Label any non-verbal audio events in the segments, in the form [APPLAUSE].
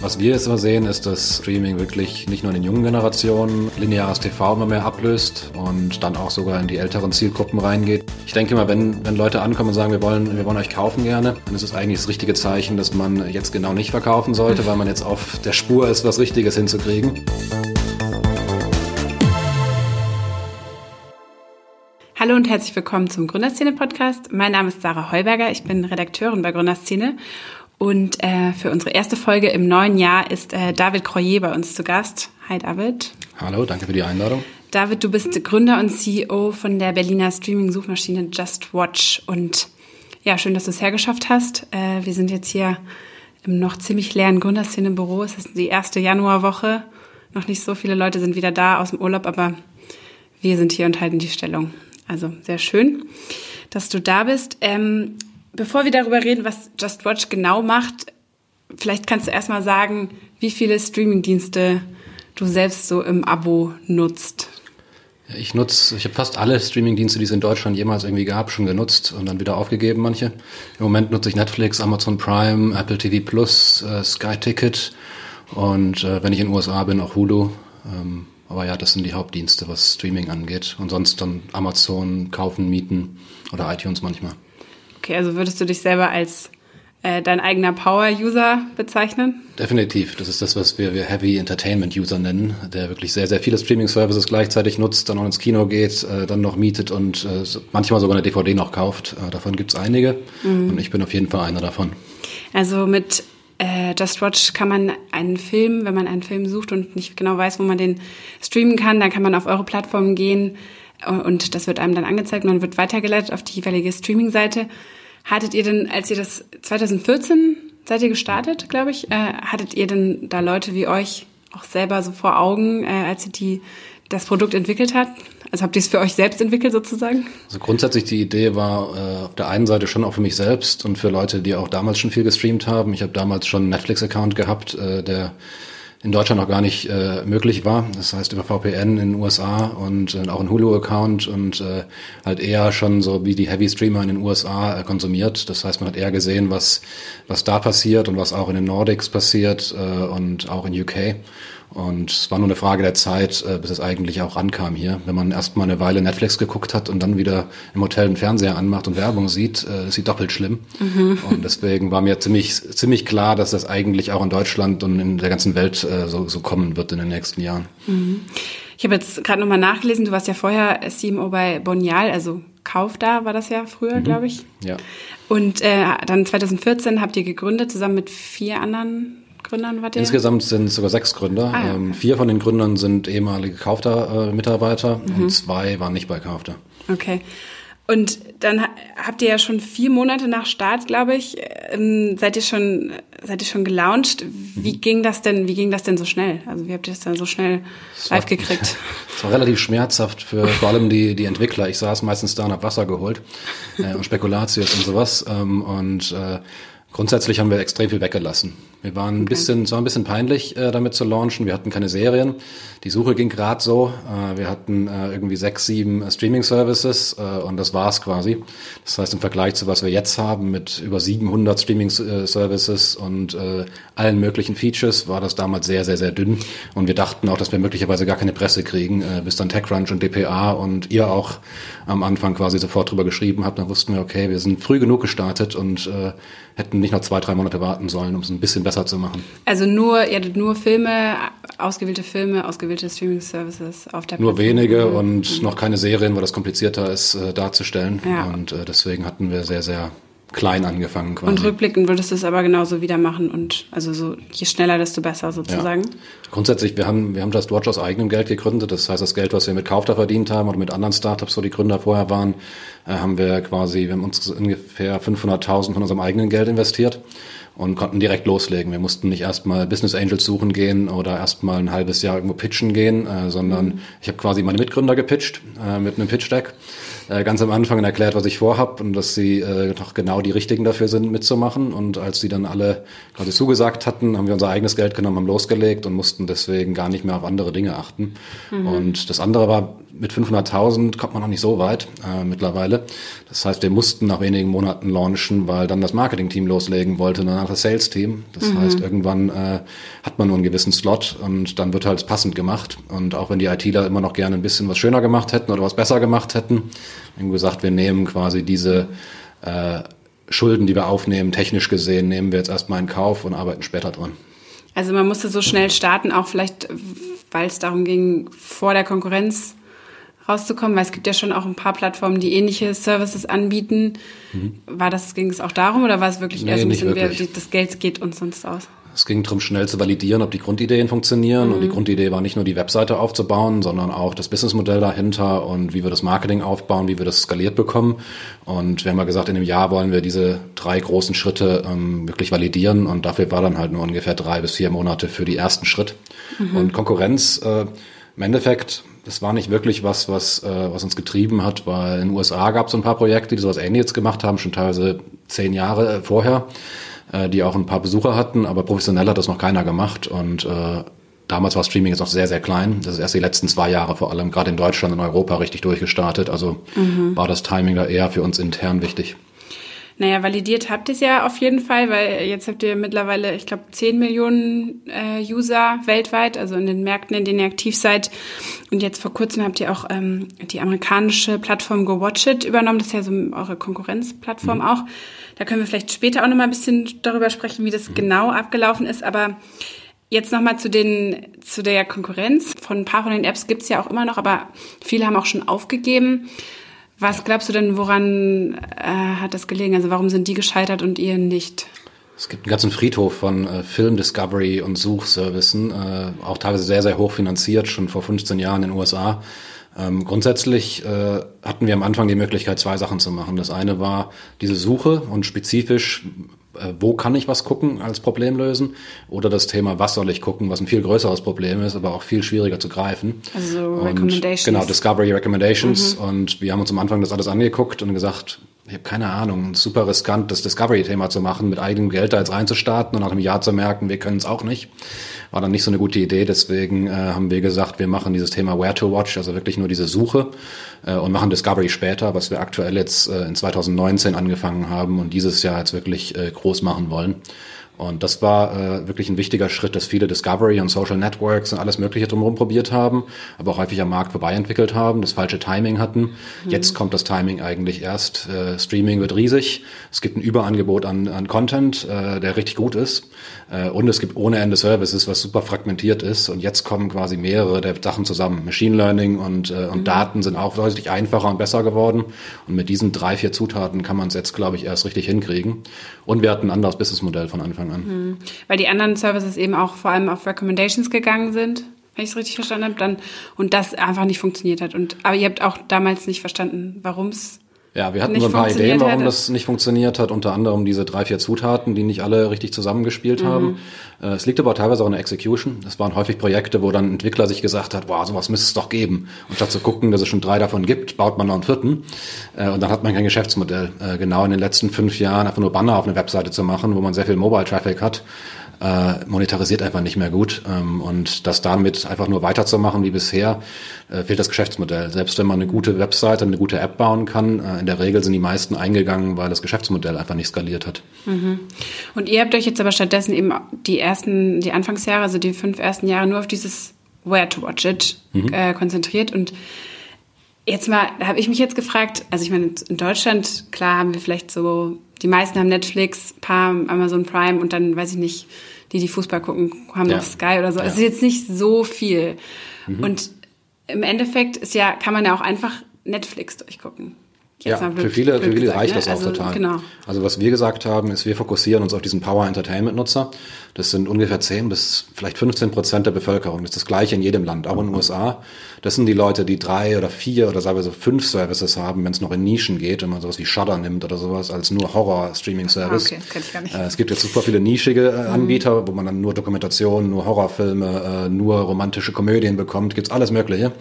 Was wir jetzt immer sehen, ist, dass Streaming wirklich nicht nur in den jungen Generationen lineares TV immer mehr ablöst und dann auch sogar in die älteren Zielgruppen reingeht. Ich denke immer, wenn, wenn Leute ankommen und sagen, wir wollen, wir wollen euch kaufen gerne, dann ist es eigentlich das richtige Zeichen, dass man jetzt genau nicht verkaufen sollte, weil man jetzt auf der Spur ist, was Richtiges hinzukriegen. Hallo und herzlich willkommen zum Gründerszene-Podcast. Mein Name ist Sarah Heuberger, ich bin Redakteurin bei Gründerszene und äh, für unsere erste Folge im neuen Jahr ist äh, David Croyer bei uns zu Gast. Hi David. Hallo, danke für die Einladung. David, du bist Gründer und CEO von der Berliner Streaming-Suchmaschine Just Watch. Und ja, schön, dass du es hergeschafft hast. Äh, wir sind jetzt hier im noch ziemlich leeren Gründerszene-Büro. Es ist die erste Januarwoche. Noch nicht so viele Leute sind wieder da aus dem Urlaub, aber wir sind hier und halten die Stellung. Also sehr schön, dass du da bist. Ähm, Bevor wir darüber reden, was Just Watch genau macht, vielleicht kannst du erstmal sagen, wie viele Streamingdienste du selbst so im Abo nutzt. Ich nutze, ich habe fast alle Streamingdienste, die es in Deutschland jemals irgendwie gab, schon genutzt und dann wieder aufgegeben, manche. Im Moment nutze ich Netflix, Amazon Prime, Apple TV Plus, äh, Sky Ticket und äh, wenn ich in den USA bin, auch Hulu. Ähm, aber ja, das sind die Hauptdienste, was Streaming angeht. Und sonst dann Amazon kaufen, mieten oder iTunes manchmal. Okay, also würdest du dich selber als äh, dein eigener Power-User bezeichnen? Definitiv. Das ist das, was wir, wir Heavy Entertainment-User nennen, der wirklich sehr, sehr viele Streaming-Services gleichzeitig nutzt, dann noch ins Kino geht, äh, dann noch mietet und äh, manchmal sogar eine DVD noch kauft. Äh, davon gibt's einige mhm. und ich bin auf jeden Fall einer davon. Also mit äh, Just Watch kann man einen Film, wenn man einen Film sucht und nicht genau weiß, wo man den streamen kann, dann kann man auf eure Plattform gehen und das wird einem dann angezeigt und dann wird weitergeleitet auf die jeweilige Streaming-Seite. Hattet ihr denn, als ihr das 2014 seid ihr gestartet, glaube ich, äh, hattet ihr denn da Leute wie euch auch selber so vor Augen, äh, als ihr die, das Produkt entwickelt habt? Also habt ihr es für euch selbst entwickelt sozusagen? Also grundsätzlich die Idee war äh, auf der einen Seite schon auch für mich selbst und für Leute, die auch damals schon viel gestreamt haben. Ich habe damals schon einen Netflix-Account gehabt, äh, der in Deutschland noch gar nicht äh, möglich war. Das heißt über VPN in den USA und äh, auch ein Hulu-Account und äh, halt eher schon so wie die Heavy Streamer in den USA äh, konsumiert. Das heißt, man hat eher gesehen, was, was da passiert und was auch in den Nordics passiert äh, und auch in UK. Und es war nur eine Frage der Zeit, äh, bis es eigentlich auch rankam hier. Wenn man erst mal eine Weile Netflix geguckt hat und dann wieder im Hotel einen Fernseher anmacht und Werbung sieht, äh, ist sie doppelt schlimm. Mhm. Und deswegen war mir ziemlich, ziemlich klar, dass das eigentlich auch in Deutschland und in der ganzen Welt äh, so, so kommen wird in den nächsten Jahren. Mhm. Ich habe jetzt gerade nochmal nachgelesen, du warst ja vorher CMO bei Bonial, also Kauf da war das ja früher, mhm. glaube ich. Ja. Und äh, dann 2014 habt ihr gegründet, zusammen mit vier anderen Gründern wart ihr? Insgesamt sind es sogar sechs Gründer. Ah, ja, ähm, okay. Vier von den Gründern sind ehemalige Kaufter-Mitarbeiter mhm. und zwei waren nicht bei Kaufter. Okay. Und dann habt ihr ja schon vier Monate nach Start, glaube ich, ähm, seid ihr schon seid ihr schon gelauncht. Wie mhm. ging das denn? Wie ging das denn so schnell? Also wie habt ihr das dann so schnell das live war, gekriegt? [LAUGHS] Es war relativ schmerzhaft für vor allem die die Entwickler. Ich saß meistens da und hab Wasser geholt äh, und Spekulatius und sowas ähm, und äh, Grundsätzlich haben wir extrem viel weggelassen. Wir waren ein bisschen, es war ein bisschen peinlich, äh, damit zu launchen. Wir hatten keine Serien. Die Suche ging gerade so. Äh, wir hatten äh, irgendwie sechs, sieben äh, Streaming-Services äh, und das war's quasi. Das heißt, im Vergleich zu was wir jetzt haben mit über 700 Streaming-Services und äh, allen möglichen Features, war das damals sehr, sehr, sehr dünn. Und wir dachten auch, dass wir möglicherweise gar keine Presse kriegen, äh, bis dann TechCrunch und DPA und ihr auch am Anfang quasi sofort drüber geschrieben habt. Dann wussten wir, okay, wir sind früh genug gestartet und äh, hätten nicht noch zwei, drei Monate warten sollen, um es ein bisschen besser zu machen. Also nur, ihr hattet nur Filme, ausgewählte Filme, ausgewählte Streaming-Services auf der Nur Plattform. wenige mhm. und noch keine Serien, weil das komplizierter ist äh, darzustellen. Ja. Und äh, deswegen hatten wir sehr, sehr klein angefangen quasi. Und rückblickend würdest du es aber genauso wieder machen und also so je schneller, desto besser sozusagen. Ja. Grundsätzlich, wir haben, wir haben Just Watch aus eigenem Geld gegründet. Das heißt, das Geld, was wir mit Kaufter verdient haben oder mit anderen Startups, wo die Gründer vorher waren, äh, haben wir quasi, wir haben uns ungefähr 500.000 von unserem eigenen Geld investiert und konnten direkt loslegen. Wir mussten nicht erstmal Business Angels suchen gehen oder erstmal ein halbes Jahr irgendwo pitchen gehen, äh, sondern mhm. ich habe quasi meine Mitgründer gepitcht äh, mit einem Pitch Deck äh, ganz am Anfang erklärt, was ich vorhab und dass sie äh, doch genau die Richtigen dafür sind, mitzumachen. Und als sie dann alle quasi zugesagt hatten, haben wir unser eigenes Geld genommen, haben losgelegt und mussten deswegen gar nicht mehr auf andere Dinge achten. Mhm. Und das andere war, mit 500.000 kommt man noch nicht so weit äh, mittlerweile. Das heißt, wir mussten nach wenigen Monaten launchen, weil dann das Marketing-Team loslegen wollte, danach das Sales-Team. Das mhm. heißt, irgendwann äh, hat man nur einen gewissen Slot und dann wird halt passend gemacht. Und auch wenn die ITler immer noch gerne ein bisschen was schöner gemacht hätten oder was besser gemacht hätten, haben gesagt, wir nehmen quasi diese äh, Schulden, die wir aufnehmen, technisch gesehen, nehmen wir jetzt erstmal in Kauf und arbeiten später dran. Also man musste so schnell starten, auch vielleicht, weil es darum ging, vor der Konkurrenz rauszukommen, weil es gibt ja schon auch ein paar Plattformen, die ähnliche Services anbieten. Mhm. War das, ging es auch darum oder war es wirklich nee, eher so ein bisschen, wer, das Geld geht uns sonst aus? Es ging darum, schnell zu validieren, ob die Grundideen funktionieren. Mhm. Und die mhm. Grundidee war nicht nur die Webseite aufzubauen, sondern auch das Businessmodell dahinter und wie wir das Marketing aufbauen, wie wir das skaliert bekommen. Und wir haben ja gesagt, in einem Jahr wollen wir diese drei großen Schritte ähm, wirklich validieren. Und dafür war dann halt nur ungefähr drei bis vier Monate für die ersten Schritt. Mhm. Und Konkurrenz, äh, im Endeffekt, das war nicht wirklich was, was, äh, was uns getrieben hat, weil in den USA gab es ein paar Projekte, die sowas ähnliches gemacht haben, schon teilweise zehn Jahre äh, vorher äh, die auch ein paar Besucher hatten, aber professionell hat das noch keiner gemacht und äh, Damals war Streaming jetzt noch sehr, sehr klein. Das ist erst die letzten zwei Jahre vor allem, gerade in Deutschland und Europa, richtig durchgestartet. Also mhm. war das Timing da eher für uns intern wichtig. Naja, validiert habt ihr es ja auf jeden Fall, weil jetzt habt ihr mittlerweile, ich glaube, 10 Millionen äh, User weltweit, also in den Märkten, in denen ihr aktiv seid. Und jetzt vor kurzem habt ihr auch ähm, die amerikanische Plattform Go Watch It übernommen. Das ist ja so eure Konkurrenzplattform mhm. auch. Da können wir vielleicht später auch noch mal ein bisschen darüber sprechen, wie das mhm. genau abgelaufen ist. Aber Jetzt nochmal zu den zu der Konkurrenz. Von ein paar von den Apps gibt's ja auch immer noch, aber viele haben auch schon aufgegeben. Was glaubst du denn, woran äh, hat das gelegen? Also warum sind die gescheitert und ihr nicht? Es gibt einen ganzen Friedhof von äh, Film Discovery und Suchservicen, äh, auch teilweise sehr, sehr hoch finanziert, schon vor 15 Jahren in den USA. Ähm, grundsätzlich äh, hatten wir am Anfang die Möglichkeit, zwei Sachen zu machen. Das eine war diese Suche und spezifisch, äh, wo kann ich was gucken als Problem lösen? Oder das Thema, was soll ich gucken, was ein viel größeres Problem ist, aber auch viel schwieriger zu greifen. Also und, Recommendations. Genau, Discovery Recommendations. Mhm. Und wir haben uns am Anfang das alles angeguckt und gesagt, ich habe keine Ahnung, super riskant, das Discovery-Thema zu machen, mit eigenem Geld da jetzt reinzustarten und nach einem Jahr zu merken, wir können es auch nicht. War dann nicht so eine gute Idee, deswegen äh, haben wir gesagt, wir machen dieses Thema Where to Watch, also wirklich nur diese Suche äh, und machen Discovery später, was wir aktuell jetzt äh, in 2019 angefangen haben und dieses Jahr jetzt wirklich äh, groß machen wollen. Und das war äh, wirklich ein wichtiger Schritt, dass viele Discovery und Social Networks und alles Mögliche drumherum probiert haben, aber auch häufig am Markt vorbei entwickelt haben, das falsche Timing hatten. Mhm. Jetzt kommt das Timing eigentlich erst. Äh, Streaming wird riesig. Es gibt ein Überangebot an, an Content, äh, der richtig gut ist. Äh, und es gibt ohne Ende Services, was super fragmentiert ist. Und jetzt kommen quasi mehrere der Sachen zusammen. Machine Learning und, äh, und mhm. Daten sind auch deutlich einfacher und besser geworden. Und mit diesen drei, vier Zutaten kann man es jetzt, glaube ich, erst richtig hinkriegen. Und wir hatten ein anderes Businessmodell von Anfang an. Mhm. Weil die anderen Services eben auch vor allem auf Recommendations gegangen sind wenn ich es richtig verstanden habe, dann und das einfach nicht funktioniert hat. Und aber ihr habt auch damals nicht verstanden, warum es ja, wir hatten so ein paar Ideen, warum hätte. das nicht funktioniert hat. Unter anderem diese drei, vier Zutaten, die nicht alle richtig zusammengespielt mhm. haben. Äh, es liegt aber teilweise auch in der Execution. Es waren häufig Projekte, wo dann ein Entwickler sich gesagt hat, wow, sowas müsste es doch geben. Und statt zu gucken, dass es schon drei davon gibt, baut man noch einen vierten. Äh, und dann hat man kein Geschäftsmodell. Äh, genau in den letzten fünf Jahren einfach nur Banner auf eine Webseite zu machen, wo man sehr viel Mobile-Traffic hat, äh, monetarisiert einfach nicht mehr gut. Ähm, und das damit einfach nur weiterzumachen wie bisher, äh, fehlt das Geschäftsmodell. Selbst wenn man eine gute Webseite, eine gute App bauen kann, äh, in der Regel sind die meisten eingegangen, weil das Geschäftsmodell einfach nicht skaliert hat. Mhm. Und ihr habt euch jetzt aber stattdessen eben die ersten, die Anfangsjahre, also die fünf ersten Jahre nur auf dieses Where to Watch It mhm. äh, konzentriert und Jetzt mal, da habe ich mich jetzt gefragt, also ich meine, in Deutschland, klar haben wir vielleicht so die meisten haben Netflix, paar Amazon Prime und dann, weiß ich nicht, die, die Fußball gucken, haben ja. noch Sky oder so. Ja. Es ist jetzt nicht so viel. Mhm. Und im Endeffekt ist ja, kann man ja auch einfach Netflix durchgucken. Jetzt ja, für viele, für viele gesagt, reicht ne? das auch also, total. Genau. Also was wir gesagt haben, ist, wir fokussieren uns auf diesen Power Entertainment Nutzer. Das sind ungefähr 10 bis vielleicht 15 Prozent der Bevölkerung. Das ist das gleiche in jedem Land, auch in den USA. Das sind die Leute, die drei oder vier oder sagen wir so fünf Services haben, wenn es noch in Nischen geht, wenn man sowas wie Shudder nimmt oder sowas als nur Horror-Streaming-Service. Okay, kenn ich gar nicht. Äh, es gibt jetzt super viele nischige äh, Anbieter, mhm. wo man dann nur Dokumentationen, nur Horrorfilme, äh, nur romantische Komödien bekommt. Gibt's alles Mögliche.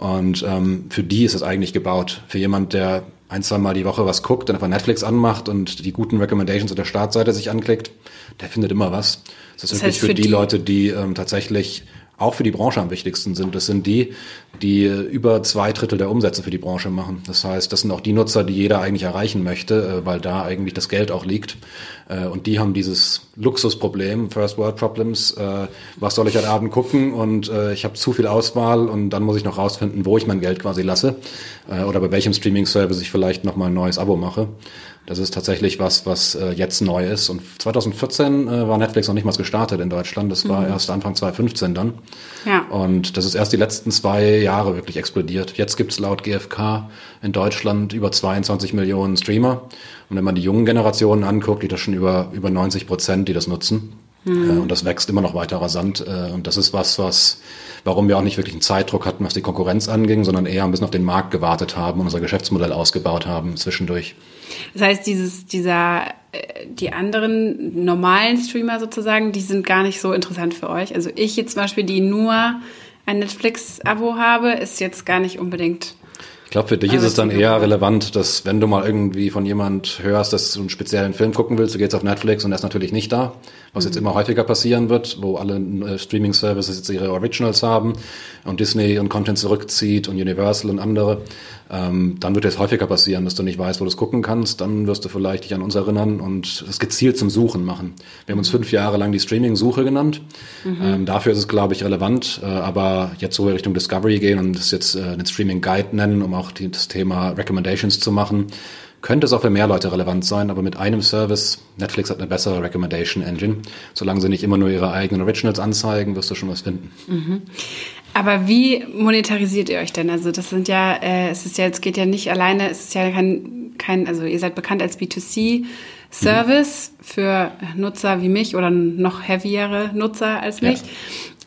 Und ähm, für die ist es eigentlich gebaut. Für jemand, der ein, zwei Mal die Woche was guckt, dann einfach Netflix anmacht und die guten Recommendations auf der Startseite sich anklickt, der findet immer was. Das ist das wirklich für, die, die, Leute, die ähm, tatsächlich auch für die Branche am wichtigsten sind. Das sind die, die über zwei Drittel der Umsätze für die Branche machen. Das heißt, das sind auch die Nutzer, die jeder eigentlich erreichen möchte, äh, weil da eigentlich das Geld auch liegt. Äh, und die haben dieses Luxusproblem, First World Problems, äh, was soll ich heute Abend gucken und ich habe zu viel Auswahl und dann muss ich noch rausfinden, wo ich mein Geld quasi lasse oder bei welchem Streaming-Service ich vielleicht nochmal ein neues Abo mache. Das ist tatsächlich was, was äh, jetzt neu ist. Und 2014 äh, war Netflix noch nicht mal gestartet in Deutschland. Das war mhm. erst Anfang 2015 dann. Ja. Und das ist erst die letzten zwei Jahre wirklich explodiert. Jetzt gibt es laut GfK in Deutschland über 22 Millionen Streamer. Und wenn man die jungen Generationen anguckt, die das schon über, über 90 Prozent, die das nutzen. Mhm. Und das wächst immer noch weiter rasant. Äh, und das ist was, was, warum wir auch nicht wirklich einen Zeitdruck hatten, was die Konkurrenz anging, sondern eher ein bisschen auf den Markt gewartet haben und unser Geschäftsmodell ausgebaut haben zwischendurch. Das heißt, dieses, dieser, äh, die anderen normalen Streamer sozusagen, die sind gar nicht so interessant für euch. Also ich jetzt zum Beispiel, die nur ein Netflix-Abo habe, ist jetzt gar nicht unbedingt ich glaube, für dich ist es dann eher relevant, dass wenn du mal irgendwie von jemand hörst, dass du einen speziellen Film gucken willst, du gehst auf Netflix und er ist natürlich nicht da, was mhm. jetzt immer häufiger passieren wird, wo alle äh, Streaming-Services jetzt ihre Originals haben und Disney und Content zurückzieht und Universal und andere. Ähm, dann wird es häufiger passieren, dass du nicht weißt, wo du es gucken kannst. Dann wirst du vielleicht dich an uns erinnern und es gezielt zum Suchen machen. Wir haben uns fünf Jahre lang die Streaming-Suche genannt. Mhm. Ähm, dafür ist es, glaube ich, relevant. Äh, aber jetzt so Richtung Discovery gehen und es jetzt äh, den Streaming-Guide nennen, um auch die, das Thema Recommendations zu machen, könnte es auch für mehr Leute relevant sein, aber mit einem Service, Netflix hat eine bessere Recommendation Engine. Solange sie nicht immer nur ihre eigenen Originals anzeigen, wirst du schon was finden. Mhm. Aber wie monetarisiert ihr euch denn? Also das sind ja, äh, es ist ja, es geht ja nicht alleine, es ist ja kein, kein also ihr seid bekannt als B2C Service mhm. für Nutzer wie mich oder noch heavyere Nutzer als mich. Ja.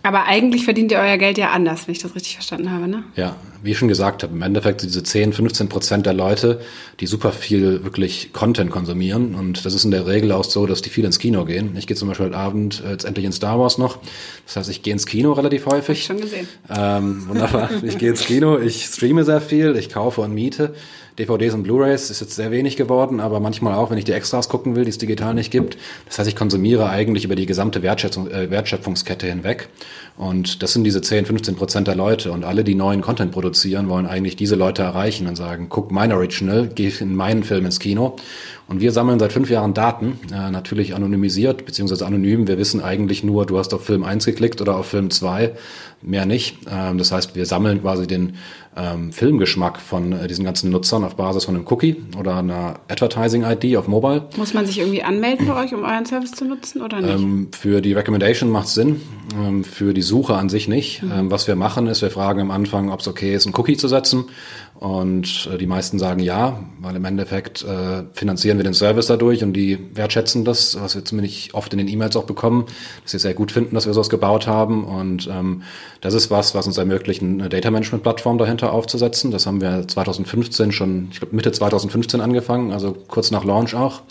Aber eigentlich verdient ihr euer Geld ja anders, wenn ich das richtig verstanden habe, ne? Ja, wie ich schon gesagt habe, im Endeffekt diese 10, 15 Prozent der Leute, die super viel wirklich Content konsumieren. Und das ist in der Regel auch so, dass die viel ins Kino gehen. Ich gehe zum Beispiel heute Abend äh, jetzt endlich in Star Wars noch. Das heißt, ich gehe ins Kino relativ häufig. Hab ich schon gesehen. Ähm, wunderbar. ich gehe ins Kino, ich streame sehr viel, ich kaufe und miete. DVDs und Blu-rays ist jetzt sehr wenig geworden, aber manchmal auch, wenn ich die Extras gucken will, die es digital nicht gibt. Das heißt, ich konsumiere eigentlich über die gesamte Wertschätzung, äh, Wertschöpfungskette hinweg. Und das sind diese 10, 15 Prozent der Leute. Und alle, die neuen Content produzieren, wollen eigentlich diese Leute erreichen und sagen, guck mein Original, geh in meinen Film ins Kino. Und wir sammeln seit fünf Jahren Daten, äh, natürlich anonymisiert, beziehungsweise anonym. Wir wissen eigentlich nur, du hast auf Film 1 geklickt oder auf Film 2, mehr nicht. Ähm, das heißt, wir sammeln quasi den ähm, Filmgeschmack von äh, diesen ganzen Nutzern auf Basis von einem Cookie oder einer Advertising-ID auf Mobile. Muss man sich irgendwie anmelden bei euch, um euren Service zu nutzen oder nicht? Ähm, für die Recommendation macht es Sinn, für die Suche an sich nicht. Mhm. Was wir machen ist, wir fragen am Anfang, ob es okay ist, einen Cookie zu setzen. Und äh, die meisten sagen ja, weil im Endeffekt äh, finanzieren wir den Service dadurch und die wertschätzen das, was wir zumindest oft in den E-Mails auch bekommen, dass sie sehr gut finden, dass wir sowas gebaut haben. Und ähm, das ist was, was uns ermöglicht, eine Data Management Plattform dahinter aufzusetzen. Das haben wir 2015 schon, ich glaube Mitte 2015 angefangen, also kurz nach Launch auch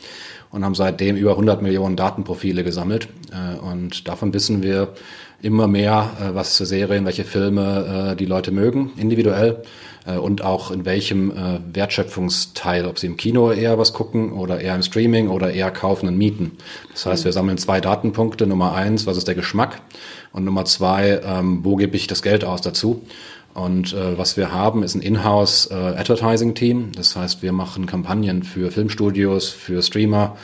und haben seitdem über 100 Millionen Datenprofile gesammelt. Äh, und davon wissen wir immer mehr, äh, was für Serien, welche Filme äh, die Leute mögen, individuell und auch in welchem äh, Wertschöpfungsteil, ob sie im Kino eher was gucken oder eher im Streaming oder eher kaufen und mieten. Das heißt, wir sammeln zwei Datenpunkte. Nummer eins, was ist der Geschmack? Und Nummer zwei, ähm, wo gebe ich das Geld aus dazu? Und äh, was wir haben, ist ein Inhouse äh, Advertising Team. Das heißt, wir machen Kampagnen für Filmstudios, für Streamer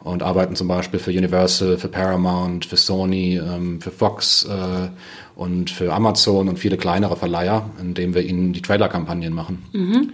und arbeiten zum Beispiel für Universal, für Paramount, für Sony, ähm, für Fox äh, und für Amazon und viele kleinere Verleiher, indem wir ihnen die Trailer-Kampagnen machen. Mhm.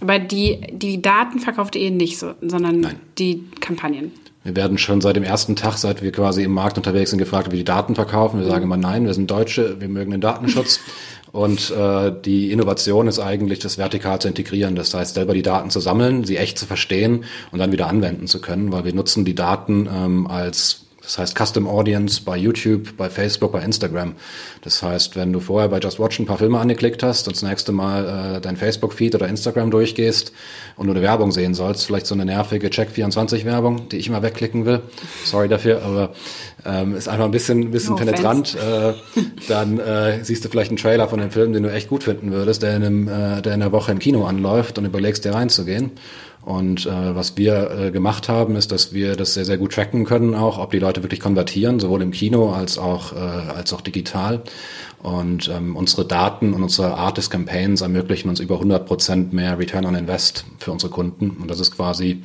Aber die, die Daten verkauft ihr nicht so, sondern Nein. die Kampagnen. Wir werden schon seit dem ersten Tag, seit wir quasi im Markt unterwegs sind, gefragt, ob wir die Daten verkaufen. Wir mhm. sagen immer nein, wir sind Deutsche, wir mögen den Datenschutz. [LAUGHS] Und äh, die Innovation ist eigentlich, das vertikal zu integrieren. Das heißt, selber die Daten zu sammeln, sie echt zu verstehen und dann wieder anwenden zu können, weil wir nutzen die Daten ähm, als das heißt Custom Audience bei YouTube, bei Facebook, bei Instagram. Das heißt, wenn du vorher bei Just Watch ein paar Filme angeklickt hast und das nächste Mal äh, dein Facebook-Feed oder Instagram durchgehst und nur eine Werbung sehen sollst, vielleicht so eine nervige Check24-Werbung, die ich immer wegklicken will, sorry dafür, aber ähm, ist einfach ein bisschen, ein bisschen no penetrant, äh, dann äh, siehst du vielleicht einen Trailer von dem Film, den du echt gut finden würdest, der in, einem, äh, der in der Woche im Kino anläuft und überlegst dir reinzugehen. Und äh, was wir äh, gemacht haben, ist, dass wir das sehr, sehr gut tracken können, auch ob die Leute wirklich konvertieren, sowohl im Kino als auch, äh, als auch digital. Und ähm, unsere Daten und unsere Art des Campaigns ermöglichen uns über 100 Prozent mehr Return on Invest für unsere Kunden. Und das ist quasi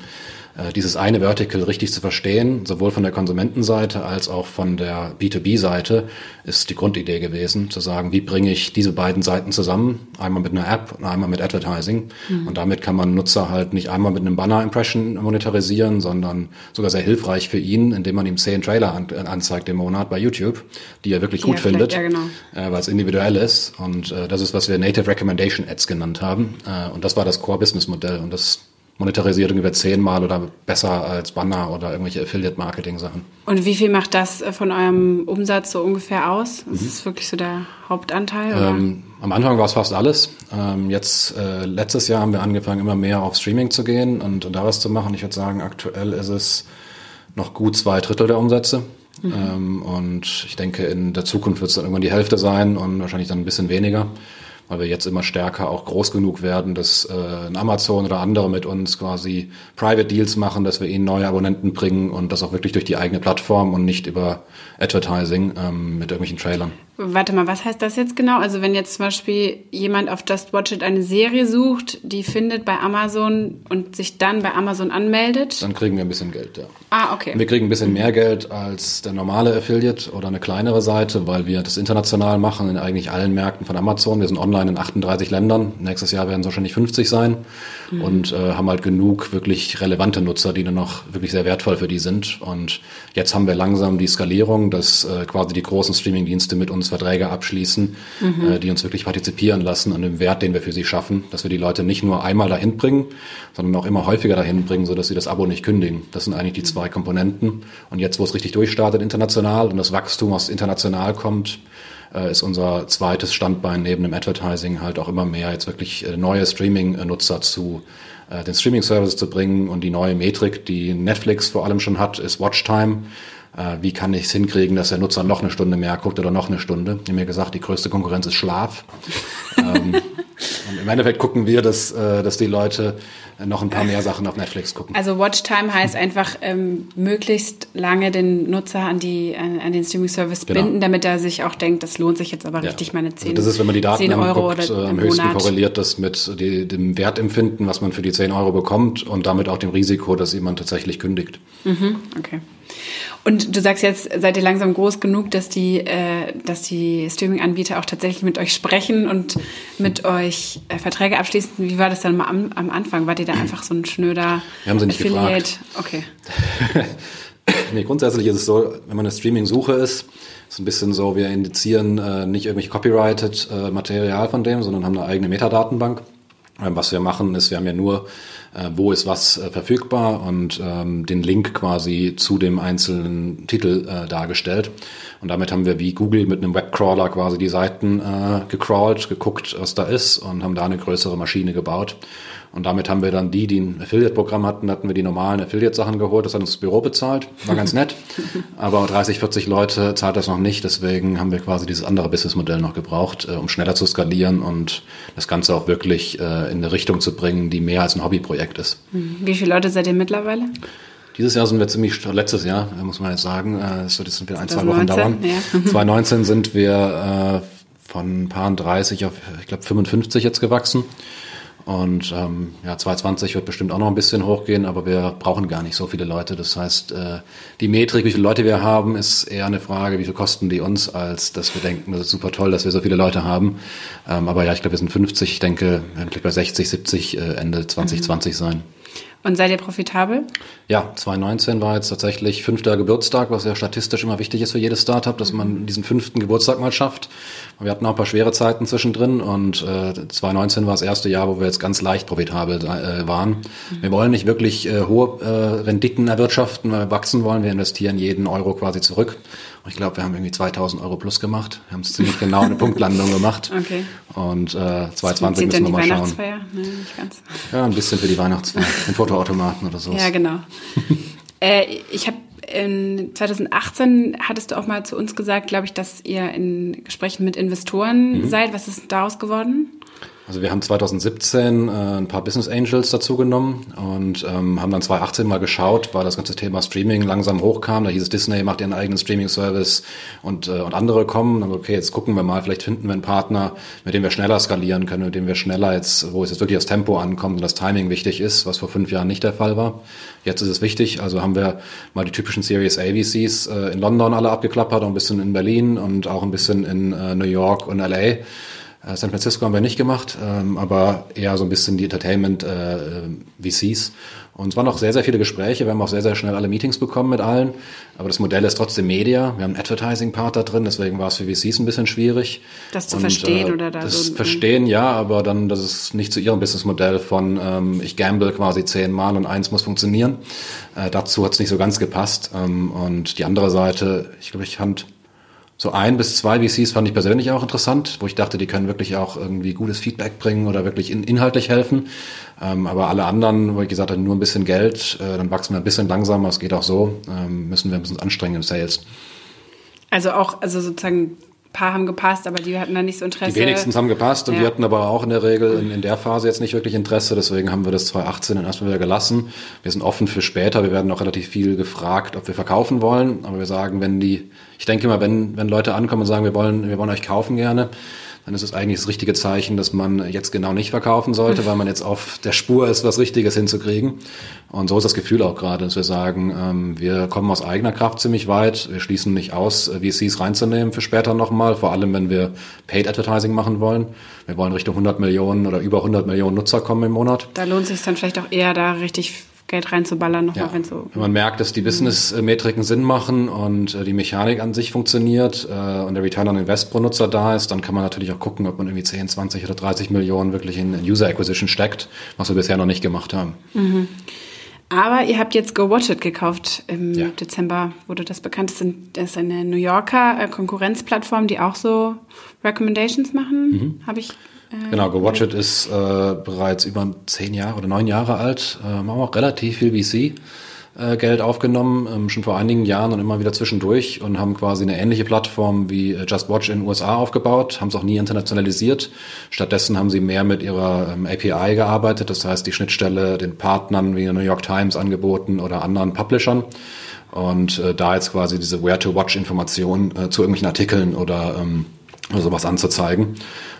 dieses eine Vertical richtig zu verstehen, sowohl von der Konsumentenseite als auch von der B2B-Seite, ist die Grundidee gewesen, zu sagen, wie bringe ich diese beiden Seiten zusammen, einmal mit einer App und einmal mit Advertising. Mhm. Und damit kann man Nutzer halt nicht einmal mit einem Banner-Impression monetarisieren, sondern sogar sehr hilfreich für ihn, indem man ihm zehn Trailer an, anzeigt im Monat bei YouTube, die er wirklich die gut findet, ja, genau. äh, weil es individuell ist. Und äh, das ist, was wir Native Recommendation Ads genannt haben. Äh, und das war das Core-Business-Modell. Und das monetarisiert ungefähr zehnmal oder besser als Banner oder irgendwelche Affiliate-Marketing-Sachen. Und wie viel macht das äh, von eurem Umsatz so ungefähr aus? Das mhm. ist wirklich so der Hauptanteil? Ähm, am Anfang war es fast alles. Ähm, jetzt, äh, letztes Jahr haben wir angefangen, immer mehr auf Streaming zu gehen und, und da was zu machen. Ich würde sagen, aktuell ist es noch gut zwei Drittel der Umsätze. Mhm. Ähm, und ich denke, in der Zukunft wird es dann irgendwann die Hälfte sein und wahrscheinlich dann ein bisschen weniger weil wir jetzt immer stärker auch groß genug werden, dass äh, Amazon oder andere mit uns quasi Private Deals machen, dass wir ihnen neue Abonnenten bringen und das auch wirklich durch die eigene Plattform und nicht über Advertising ähm, mit irgendwelchen Trailern. Warte mal, was heißt das jetzt genau? Also wenn jetzt zum Beispiel jemand auf Just Watch It eine Serie sucht, die findet bei Amazon und sich dann bei Amazon anmeldet? Dann kriegen wir ein bisschen Geld, ja. Ah, okay. Wir kriegen ein bisschen mehr Geld als der normale Affiliate oder eine kleinere Seite, weil wir das international machen in eigentlich allen Märkten von Amazon. Wir sind online in 38 Ländern. Nächstes Jahr werden es wahrscheinlich 50 sein mhm. und äh, haben halt genug wirklich relevante Nutzer, die dann noch wirklich sehr wertvoll für die sind. Und jetzt haben wir langsam die Skalierung, dass äh, quasi die großen Streamingdienste mit uns Verträge abschließen, mhm. äh, die uns wirklich partizipieren lassen an dem Wert, den wir für sie schaffen, dass wir die Leute nicht nur einmal dahin bringen, sondern auch immer häufiger dahin bringen, sodass sie das Abo nicht kündigen. Das sind eigentlich die zwei Komponenten. Und jetzt, wo es richtig durchstartet international und das Wachstum aus international kommt, ist unser zweites Standbein neben dem Advertising halt auch immer mehr jetzt wirklich äh, neue Streaming-Nutzer zu äh, den Streaming-Service zu bringen und die neue Metrik, die Netflix vor allem schon hat, ist Watchtime äh, wie kann ich es hinkriegen, dass der Nutzer noch eine Stunde mehr guckt oder noch eine Stunde. Ich habe mir gesagt, die größte Konkurrenz ist Schlaf. [LAUGHS] ähm, und im Endeffekt gucken wir, dass, äh, dass die Leute noch ein paar mehr Sachen auf Netflix gucken. Also Watchtime heißt einfach ähm, möglichst lange den Nutzer an, die, an, an den Streaming-Service genau. binden, damit er sich auch denkt, das lohnt sich jetzt aber ja. richtig meine 10 also Das ist, wenn man die Daten anguckt, äh, am höchsten Monat. korreliert das mit die, dem Wertempfinden, was man für die 10 Euro bekommt und damit auch dem Risiko, dass jemand tatsächlich kündigt. Mhm, okay. Und du sagst jetzt, seid ihr langsam groß genug, dass die, äh, dass die Streaming-Anbieter auch tatsächlich mit euch sprechen und mit euch äh, Verträge abschließen. Wie war das dann mal am, am Anfang? Wart ihr da einfach so ein schnöder Wir haben sie nicht Affiliate? Gefragt. Okay. [LAUGHS] nee, grundsätzlich ist es so, wenn man eine Streaming-Suche ist, ist ein bisschen so, wir indizieren äh, nicht irgendwelche copyrighted äh, Material von dem, sondern haben eine eigene Metadatenbank. Ähm, was wir machen, ist, wir haben ja nur äh, wo ist was äh, verfügbar und ähm, den Link quasi zu dem einzelnen Titel äh, dargestellt. Und damit haben wir wie Google mit einem Webcrawler quasi die Seiten äh, gecrawlt, geguckt, was da ist und haben da eine größere Maschine gebaut. Und damit haben wir dann die, die ein Affiliate-Programm hatten, hatten wir die normalen Affiliate-Sachen geholt, das hat uns das Büro bezahlt, war ganz nett. [LAUGHS] Aber 30, 40 Leute zahlt das noch nicht, deswegen haben wir quasi dieses andere Businessmodell noch gebraucht, äh, um schneller zu skalieren und das Ganze auch wirklich äh, in eine Richtung zu bringen, die mehr als ein Hobbyprojekt ist. Wie viele Leute seid ihr mittlerweile? Dieses Jahr sind wir ziemlich, letztes Jahr, muss man jetzt sagen, es wird jetzt wieder ein, zwei Wochen dauern. Ja. [LAUGHS] 2019 sind wir äh, von ein paar 30 auf, ich glaube, 55 jetzt gewachsen. Und ähm, ja, 2020 wird bestimmt auch noch ein bisschen hochgehen, aber wir brauchen gar nicht so viele Leute. Das heißt, äh, die Metrik, wie viele Leute wir haben, ist eher eine Frage, wie viel kosten die uns, als dass wir denken, das ist super toll, dass wir so viele Leute haben. Ähm, aber ja, ich glaube, wir sind 50. Ich denke, wir werden bei 60, 70 äh, Ende 2020 mhm. sein. Und seid ihr profitabel? Ja, 2019 war jetzt tatsächlich fünfter Geburtstag, was ja statistisch immer wichtig ist für jedes Startup, dass man diesen fünften Geburtstag mal schafft. Wir hatten auch ein paar schwere Zeiten zwischendrin und äh, 2019 war das erste Jahr, wo wir jetzt ganz leicht profitabel äh, waren. Mhm. Wir wollen nicht wirklich äh, hohe äh, Renditen erwirtschaften, weil wir wachsen wollen. Wir investieren jeden Euro quasi zurück. Ich glaube, wir haben irgendwie 2000 Euro plus gemacht. Wir haben es ziemlich genau eine Punktlandung gemacht. [LAUGHS] Okay. Und äh, 2020 müssen wir mal schauen. Nee, nicht ganz. Ja, ein bisschen für die Weihnachtsfeier. [LAUGHS] Den Fotoautomaten oder so. Ja, genau. [LAUGHS] äh, ich habe in 2018 hattest du auch mal zu uns gesagt, glaube ich, dass ihr in Gesprächen mit Investoren mhm. seid. Was ist daraus geworden? Also wir haben 2017 äh, ein paar Business Angels dazu genommen und ähm, haben dann 2018 mal geschaut, weil das ganze Thema Streaming langsam hochkam. Da hieß es, Disney macht ihren eigenen Streaming-Service und, äh, und andere kommen. Dann okay, jetzt gucken wir mal, vielleicht finden wir einen Partner, mit dem wir schneller skalieren können, mit dem wir schneller jetzt, wo es jetzt wirklich das Tempo ankommt und das Timing wichtig ist, was vor fünf Jahren nicht der Fall war. Jetzt ist es wichtig. Also haben wir mal die typischen Series AVCs äh, in London alle abgeklappert, und ein bisschen in Berlin und auch ein bisschen in äh, New York und LA. Äh, San Francisco haben wir nicht gemacht, ähm, aber eher so ein bisschen die Entertainment-VCs. Äh, und es waren auch sehr, sehr viele Gespräche. Wir haben auch sehr, sehr schnell alle Meetings bekommen mit allen. Aber das Modell ist trotzdem Media. Wir haben einen Advertising-Part da drin, deswegen war es für VCs ein bisschen schwierig. Das zu und, verstehen äh, oder da Das so Verstehen, ja, aber dann, das ist nicht zu ihrem Businessmodell von, ähm, ich gamble quasi zehnmal und eins muss funktionieren. Äh, dazu hat es nicht so ganz gepasst. Ähm, und die andere Seite, ich glaube, ich fand so ein bis zwei VCs fand ich persönlich auch interessant, wo ich dachte, die können wirklich auch irgendwie gutes Feedback bringen oder wirklich in, inhaltlich helfen. Ähm, aber alle anderen, wo ich gesagt habe, nur ein bisschen Geld, äh, dann wachsen wir ein bisschen langsamer, es geht auch so, ähm, müssen wir ein bisschen anstrengen im Sales. Also auch, also sozusagen paar haben gepasst, aber die hatten da nicht so Interesse. Die wenigstens haben gepasst und ja. die hatten aber auch in der Regel in, in, der Phase jetzt nicht wirklich Interesse. Deswegen haben wir das 2018 dann erstmal wieder gelassen. Wir sind offen für später. Wir werden auch relativ viel gefragt, ob wir verkaufen wollen. Aber wir sagen, wenn die, ich denke mal, wenn, wenn Leute ankommen und sagen, wir wollen, wir wollen euch kaufen gerne, dann ist es eigentlich das richtige Zeichen, dass man jetzt genau nicht verkaufen sollte, weil man jetzt auf der Spur ist, was Richtiges hinzukriegen. Und so ist das Gefühl auch gerade, dass wir sagen, ähm, wir kommen aus eigener Kraft ziemlich weit. Wir schließen nicht aus, äh, VCs reinzunehmen für später nochmal, vor allem wenn wir Paid Advertising machen wollen. Wir wollen Richtung 100 Millionen oder über 100 Millionen Nutzer kommen im Monat. Da lohnt es sich dann vielleicht auch eher da richtig Geld reinzuballern, nochmal, ja. wenn so. Wenn man merkt, dass die Business-Metriken Sinn machen und äh, die Mechanik an sich funktioniert äh, und der Return on Invest pro Nutzer da ist, dann kann man natürlich auch gucken, ob man irgendwie 10, 20 oder 30 Millionen wirklich in User Acquisition steckt, was wir bisher noch nicht gemacht haben. Mhm. Aber ihr habt jetzt Go Watch It gekauft. Im ja. Dezember wurde das bekannt. Das ist eine New Yorker äh, Konkurrenzplattform, die auch so Recommendations machen. Mhm. Habe ich äh, genau, Go Watch It ist äh, bereits über zehn Jahre oder neun Jahre alt. Äh, haben auch relativ viel VC. Äh, Geld aufgenommen, ähm, schon vor einigen Jahren und immer wieder zwischendurch und haben quasi eine ähnliche Plattform wie äh, Just Watch in den USA aufgebaut, haben es auch nie internationalisiert. Stattdessen haben sie mehr mit ihrer ähm, API gearbeitet, das heißt die Schnittstelle den Partnern wie der New York Times angeboten oder anderen Publishern und äh, da jetzt quasi diese Where-to-Watch-Information äh, zu irgendwelchen Artikeln oder ähm, sowas anzuzeigen.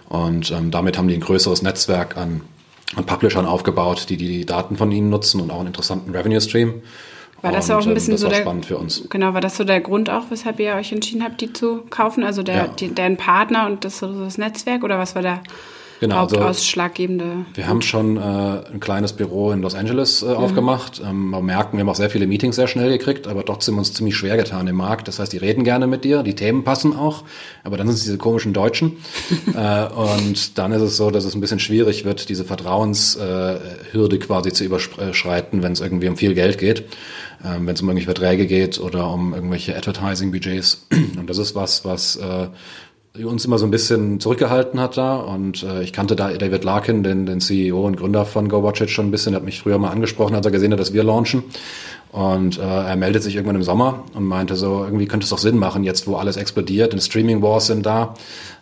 Und ähm, damit haben die ein größeres Netzwerk an, an Publishern aufgebaut, die die Daten von ihnen nutzen und auch einen interessanten Revenue Stream. War das und, auch ein bisschen das so der, spannend für uns. Genau, war das so der Grund auch, weshalb ihr euch entschieden habt, die zu kaufen? Also der, ja. die, deren Partner und das, das Netzwerk oder was war der genau, hauptausschlaggebende? Also wir haben schon äh, ein kleines Büro in Los Angeles äh, mhm. aufgemacht. Ähm, wir merken, wir haben auch sehr viele Meetings sehr schnell gekriegt, aber trotzdem uns ziemlich schwer getan im Markt. Das heißt, die reden gerne mit dir, die Themen passen auch, aber dann sind es diese komischen Deutschen. [LAUGHS] äh, und dann ist es so, dass es ein bisschen schwierig wird, diese Vertrauenshürde quasi zu überschreiten, wenn es irgendwie um viel Geld geht. Ähm, wenn es um irgendwelche Verträge geht oder um irgendwelche Advertising-Budgets. Und das ist was, was äh, uns immer so ein bisschen zurückgehalten hat da und äh, ich kannte da David Larkin, den, den CEO und Gründer von GoWatchIt schon ein bisschen, der hat mich früher mal angesprochen, als er gesehen hat, dass wir launchen und äh, er meldet sich irgendwann im Sommer und meinte so, irgendwie könnte es doch Sinn machen, jetzt wo alles explodiert und Streaming Wars sind da,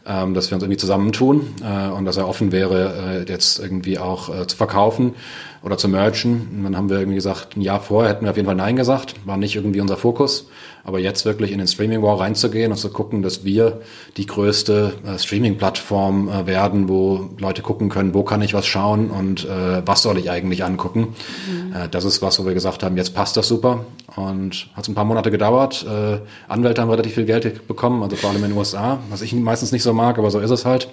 ähm, dass wir uns irgendwie zusammentun äh, und dass er offen wäre, äh, jetzt irgendwie auch äh, zu verkaufen oder zu merchen. Und dann haben wir irgendwie gesagt, ein Jahr vorher hätten wir auf jeden Fall Nein gesagt, war nicht irgendwie unser Fokus. Aber jetzt wirklich in den Streaming War reinzugehen und zu gucken, dass wir die größte äh, Streaming-Plattform äh, werden, wo Leute gucken können, wo kann ich was schauen und äh, was soll ich eigentlich angucken. Mhm. Äh, das ist was, wo wir gesagt haben, jetzt passt das super. Und hat ein paar Monate gedauert. Äh, Anwälte haben relativ viel Geld bekommen, also vor allem in den USA, was ich meistens nicht so mag, aber so ist es halt.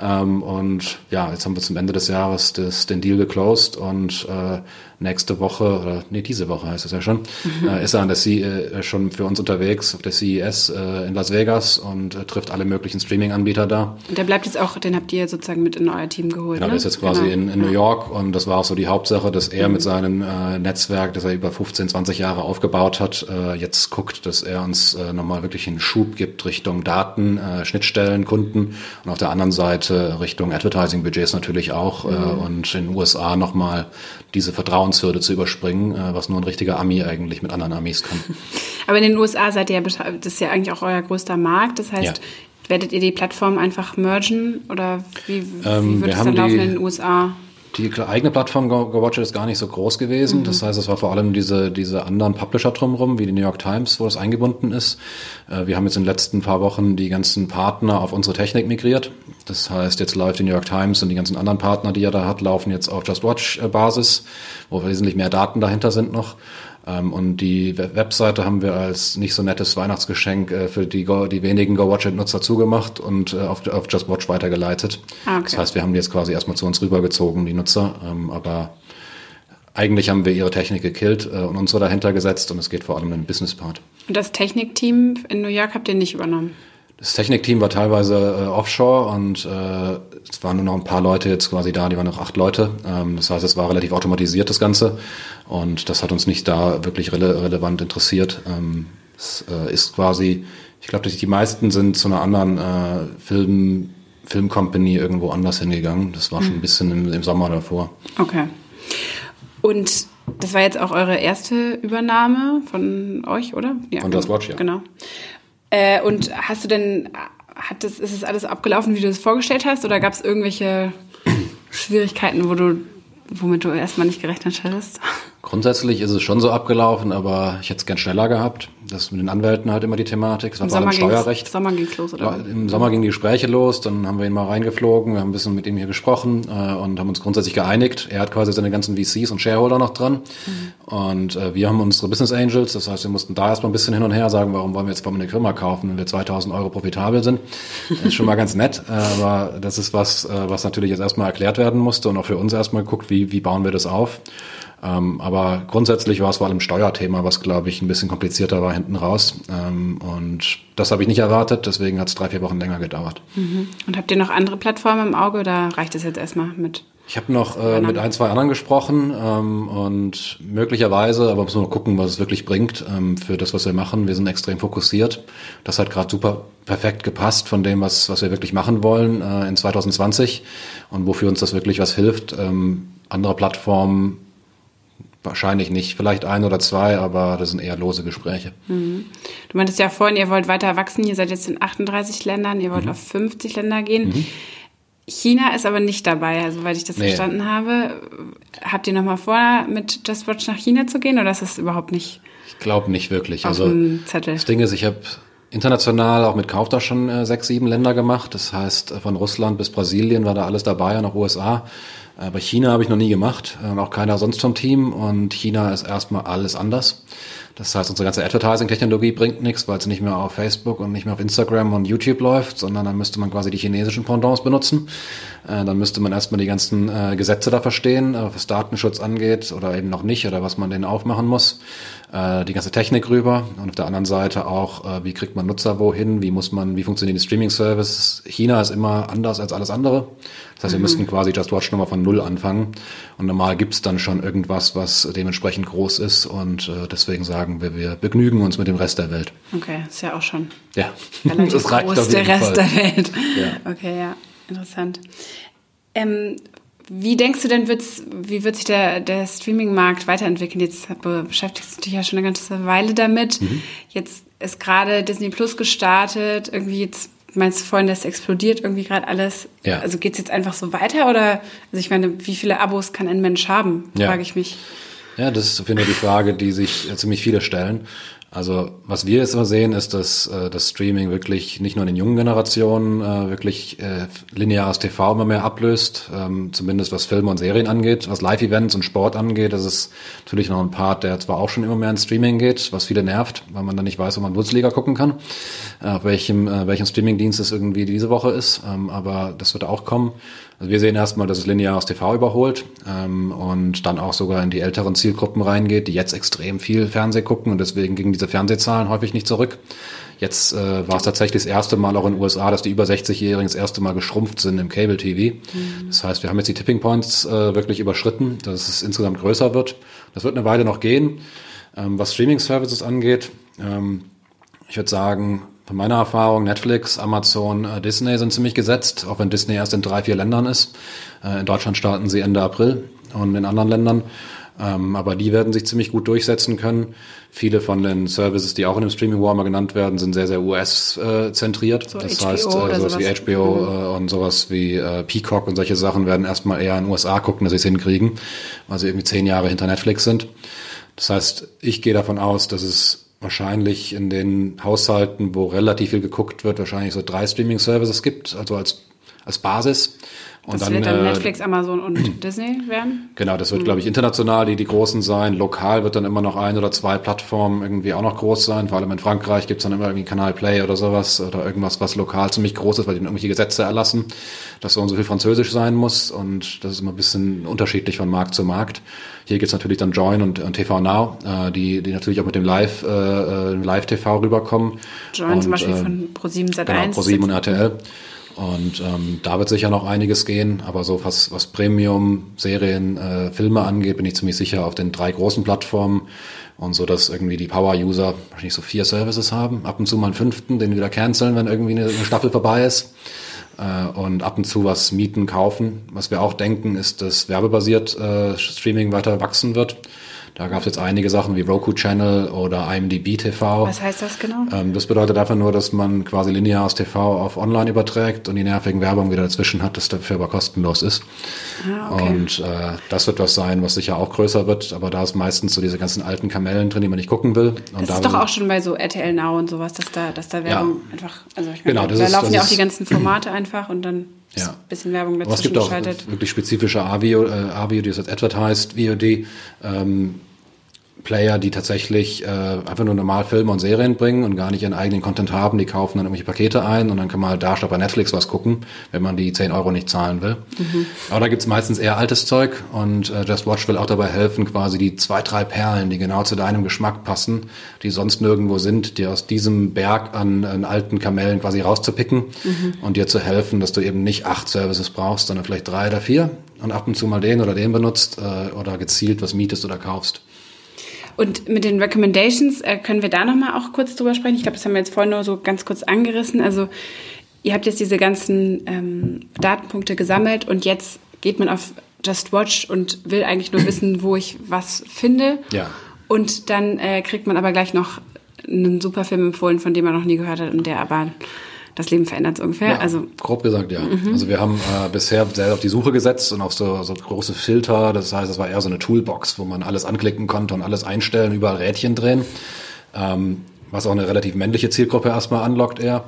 Ähm, und ja, jetzt haben wir zum Ende des Jahres das, den Deal geclosed und äh, nächste Woche, oder nee, diese Woche heißt es ja schon, mhm. äh, ist er an der C äh, schon für uns unterwegs auf der CES äh, in Las Vegas und äh, trifft alle möglichen Streaming-Anbieter da. Und der bleibt jetzt auch, den habt ihr sozusagen mit in euer Team geholt. Genau, ne? der ist jetzt quasi genau. in, in New York und das war auch so die Hauptsache, dass er mhm. mit seinem äh, Netzwerk, das er über 15, 20 Jahre aufgebaut hat, äh, jetzt guckt, dass er uns äh, nochmal wirklich einen Schub gibt Richtung Daten, äh, Schnittstellen, Kunden und auf der anderen Seite Richtung Advertising-Budgets natürlich auch äh, mhm. äh, und in den USA nochmal diese Vertrauenshürde zu überspringen, äh, was nur ein richtiger Ami eigentlich mit anderen Amis kann. [LAUGHS] Aber in den USA seid ihr ja, das ist ja eigentlich auch euer größter Markt. Das heißt, ja. werdet ihr die Plattform einfach mergen oder wie, Ähm, wie wird wir es dann laufen die- in den USA? Die eigene Plattform Go- GoWatch ist gar nicht so groß gewesen. Das heißt, es war vor allem diese, diese anderen Publisher drumherum, wie die New York Times, wo es eingebunden ist. Äh, Wir haben jetzt in den letzten paar Wochen die ganzen Partner auf unsere Technik migriert. Das heißt, jetzt läuft die New York Times und die ganzen anderen Partner, die er da hat, laufen jetzt auf Just Watch Basis, wo wesentlich mehr Daten dahinter sind noch. Ähm, Und die Web- Webseite haben wir als nicht so nettes Weihnachtsgeschenk äh, für die, Go, die wenigen GoWatch-Nutzer zugemacht und äh, auf, auf Just Watch weitergeleitet. Ah, okay. Das heißt, wir haben die jetzt quasi erstmal zu uns rübergezogen, die Nutzer. Ähm, aber eigentlich haben wir ihre Technik gekillt äh, und unsere dahinter gesetzt und es geht vor allem um den Business-Part. Und das Technikteam in New York habt ihr nicht übernommen? Das Technikteam war teilweise äh, offshore und äh, es waren nur noch ein paar Leute jetzt quasi da, die waren noch acht Leute. Ähm, das heißt, es war relativ automatisiert, das Ganze. Und das hat uns nicht da wirklich rele relevant interessiert. Ähm, es äh, ist quasi, ich glaube, die meisten sind zu einer anderen äh, Film, Filmcompany irgendwo anders hingegangen. Das war schon ein bisschen im, im Sommer davor. Okay. Und das war jetzt auch eure erste Übernahme von euch, oder? Ja, Von Just Watch, ja. Genau. Äh, und hast du denn, hat das, ist es alles abgelaufen, wie du es vorgestellt hast, oder gab es irgendwelche Schwierigkeiten, wo du, womit du erstmal nicht gerechnet hattest? Grundsätzlich ist es schon so abgelaufen, aber ich hätte es gern schneller gehabt. Das mit den Anwälten halt immer die Thematik. Das war Im allem Sommer ging's- Steuerrecht. Sommer ging's los, oder? Im Sommer gingen die Gespräche los, dann haben wir ihn mal reingeflogen, wir haben ein bisschen mit ihm hier gesprochen äh, und haben uns grundsätzlich geeinigt. Er hat quasi seine ganzen VCs und Shareholder noch dran und äh, wir haben unsere Business Angels, das heißt, wir mussten da erstmal ein bisschen hin und her sagen, warum wollen wir jetzt eine Firma kaufen, wenn wir 2000 Euro profitabel sind. Das [LAUGHS] ist schon mal ganz nett, äh, aber das ist was, äh, was natürlich jetzt erstmal erklärt werden musste und auch für uns erstmal geguckt, wie, wie bauen wir das auf. Ähm, aber grundsätzlich war es vor allem Steuerthema, was, glaube ich, ein bisschen komplizierter war hinten raus. Ähm, und das habe ich nicht erwartet, deswegen hat es drei, vier Wochen länger gedauert. Und habt ihr noch andere Plattformen im Auge oder reicht es jetzt erstmal mit? Ich habe noch äh, mit ein, zwei anderen gesprochen ähm, und möglicherweise, aber müssen wir noch gucken, was es wirklich bringt ähm, für das, was wir machen. Wir sind extrem fokussiert. Das hat gerade super perfekt gepasst von dem, was, was wir wirklich machen wollen äh, in 2020 und wofür uns das wirklich was hilft. Ähm, andere Plattformen wahrscheinlich nicht, vielleicht ein oder zwei, aber das sind eher lose Gespräche. Du meintest ja vorhin, ihr wollt weiter wachsen. Ihr seid jetzt in 38 Ländern, ihr Mhm. wollt auf 50 Länder gehen. China ist aber nicht dabei, also, soweit ich das Nee. verstanden habe. Habt ihr nochmal vor, mit Just Watch nach China zu gehen oder ist das überhaupt nicht Ich glaube nicht wirklich. Also? Das Ding ist, ich habe international auch mit Kauf da schon äh, sechs, sieben Länder gemacht. Das heißt, von Russland bis Brasilien war da alles dabei und auch USA. Aber China habe ich noch nie gemacht äh, und auch keiner sonst vom Team. Und China ist erstmal alles anders. Das heißt, unsere ganze Advertising-Technologie bringt nichts, weil es nicht mehr auf Facebook und nicht mehr auf Instagram und YouTube läuft, sondern dann müsste man quasi die chinesischen Pendants benutzen. Äh, dann müsste man erstmal die ganzen äh, Gesetze da verstehen, äh, was Datenschutz angeht oder eben noch nicht oder was man denen aufmachen muss. Äh, die ganze Technik rüber und auf der anderen Seite auch, äh, wie kriegt man Nutzer wohin, wie muss man, wie funktionieren die Streaming-Services. China ist immer anders als alles andere. Das heißt, wir müssten quasi Just Watch nochmal von Null anfangen. Und normal gibt's dann schon irgendwas, was dementsprechend groß ist. Und äh, deswegen sagen wir, wir begnügen uns mit dem Rest der Welt. Okay, ist ja auch schon Ja, relativ [LAUGHS] groß, auf der jeden Rest Fall. der Welt. Ja. Okay, ja, interessant. Ähm, wie denkst du denn, wird's, wie wird sich der, der Streaming-Markt weiterentwickeln? Jetzt be- beschäftigst du dich ja schon eine ganze Weile damit. Mhm. Jetzt ist gerade Disney Plus gestartet. Irgendwie jetzt meinst du vorhin, das explodiert irgendwie gerade alles. Ja. Also geht's jetzt einfach so weiter oder? Also ich meine, wie viele Abos kann ein Mensch haben? Ja. Frage ich mich. Ja, das ist auf jeden Fall die Frage, die sich ziemlich viele stellen. Also was wir jetzt immer sehen, ist, dass äh, das Streaming wirklich nicht nur in den jungen Generationen äh, wirklich äh, lineares TV immer mehr ablöst, ähm, zumindest was Filme und Serien angeht. Was Live-Events und Sport angeht, das ist natürlich noch ein Part, der zwar auch schon immer mehr ins Streaming geht, was viele nervt, weil man dann nicht weiß, ob man Bundesliga gucken kann, äh, auf welchem, äh, welchem Streamingdienst es irgendwie diese Woche ist. Ähm, aber das wird auch kommen. Also wir sehen erstmal, dass es lineares TV überholt ähm, und dann auch sogar in die älteren Zielgruppen reingeht, die jetzt extrem viel Fernseh gucken und deswegen gingen diese Fernsehzahlen häufig nicht zurück. Jetzt äh, war es tatsächlich das erste Mal auch in den USA, dass die über 60-Jährigen das erste Mal geschrumpft sind im Cable-TV. Das heißt, wir haben jetzt die Tipping Points äh, wirklich überschritten, dass es insgesamt größer wird. Das wird eine Weile noch gehen. Ähm, was Streaming-Services angeht, ähm, ich würde sagen, von meiner Erfahrung, Netflix, Amazon, äh, Disney sind ziemlich gesetzt, auch wenn Disney erst in drei, vier Ländern ist. Äh, in Deutschland starten sie Ende April und in anderen Ländern. Ähm, aber die werden sich ziemlich gut durchsetzen können. Viele von den Services, die auch in dem Streaming War mal genannt werden, sind sehr, sehr US-zentriert. So das HBO heißt, äh, sowas wie. HBO äh, und sowas wie Peacock und solche Sachen werden erstmal eher in den USA gucken, dass sie es hinkriegen, weil sie irgendwie zehn Jahre hinter Netflix sind. Das heißt, ich gehe davon aus, dass es wahrscheinlich in den Haushalten, wo relativ viel geguckt wird, wahrscheinlich so drei Streaming-Services gibt, also als, als Basis. Und Das wird dann äh, Netflix, Amazon und [CLEARS THROAT] Disney werden. Genau, das wird, glaube ich, international die, die großen sein. Lokal wird dann immer noch ein oder zwei Plattformen irgendwie auch noch groß sein. Vor allem in Frankreich gibt's dann immer irgendwie Kanal Play oder sowas oder irgendwas, was lokal ziemlich groß ist, weil die dann irgendwelche Gesetze erlassen, dass so und so viel Französisch sein muss. Und das ist immer ein bisschen unterschiedlich von Markt zu Markt. Hier gibt's natürlich dann Join und, und TV Now, äh, die, die natürlich auch mit dem Live, äh, äh, Live-TV rüberkommen. Join und, zum Beispiel äh, von Pro7 Sat1. Genau, Pro7 und RTL. Und ähm, da wird sicher noch einiges gehen, aber so was, was Premium, Serien, äh, Filme angeht, bin ich ziemlich sicher auf den drei großen Plattformen und so, dass irgendwie die Power-User wahrscheinlich so vier Services haben, ab und zu mal einen fünften, den wieder canceln, wenn irgendwie eine, eine Staffel vorbei ist äh, und ab und zu was mieten, kaufen. Was wir auch denken, ist, dass werbebasiert äh, Streaming weiter wachsen wird. Da gab es jetzt einige Sachen wie Roku Channel oder IMDb TV. Was heißt das genau? Ähm, das bedeutet einfach nur, dass man quasi lineares TV auf online überträgt und die nervigen Werbung wieder dazwischen hat, das dafür aber kostenlos ist. Ah, okay. Und äh, das wird was sein, was sicher auch größer wird, aber da ist meistens so diese ganzen alten Kamellen drin, die man nicht gucken will. Und Das da ist doch auch schon bei so RTL Now und sowas, dass da, dass da Werbung einfach, also ich meine, Genau, da ist- laufen ja auch die ganzen Formate einfach und dann Ja. ein bisschen Werbung Aber es dazwischen gibt auch geschaltet. wirklich spezifische AVIO, äh, die ist jetzt Advertised, VOD, ähm, Player, die tatsächlich äh, einfach nur normal Filme und Serien bringen und gar nicht ihren eigenen Content haben, die kaufen dann irgendwelche Pakete ein und dann kann man halt da statt bei Netflix was gucken, wenn man die 10 Euro nicht zahlen will. Aber da gibt's meistens eher altes Zeug und äh, Just Watch will auch dabei helfen, quasi die zwei, drei Perlen, die genau zu deinem Geschmack passen, die sonst nirgendwo sind, die aus diesem Berg an, an alten Kamellen quasi rauszupicken und dir zu helfen, dass du eben nicht acht Services brauchst, sondern vielleicht drei oder vier und ab und zu mal den oder den benutzt äh, oder gezielt was mietest oder kaufst. Und mit den Recommendations äh, können wir da nochmal auch kurz drüber sprechen. Ich glaube, das haben wir jetzt vorhin nur so ganz kurz angerissen. Also ihr habt jetzt diese ganzen ähm, Datenpunkte gesammelt und jetzt geht man auf Just Watch und will eigentlich nur wissen, wo ich was finde. Ja. Und dann äh, kriegt man aber gleich noch einen super Film empfohlen, von dem man noch nie gehört hat und der aber das Leben verändert so ungefähr. Ja, Also grob gesagt, ja. Also wir haben äh, bisher sehr auf die Suche gesetzt und auf so, so große Filter. Das heißt, es war eher so eine Toolbox, wo man alles anklicken konnte und alles einstellen, überall Rädchen drehen. Ähm, was auch eine relativ männliche Zielgruppe erstmal anlockt eher,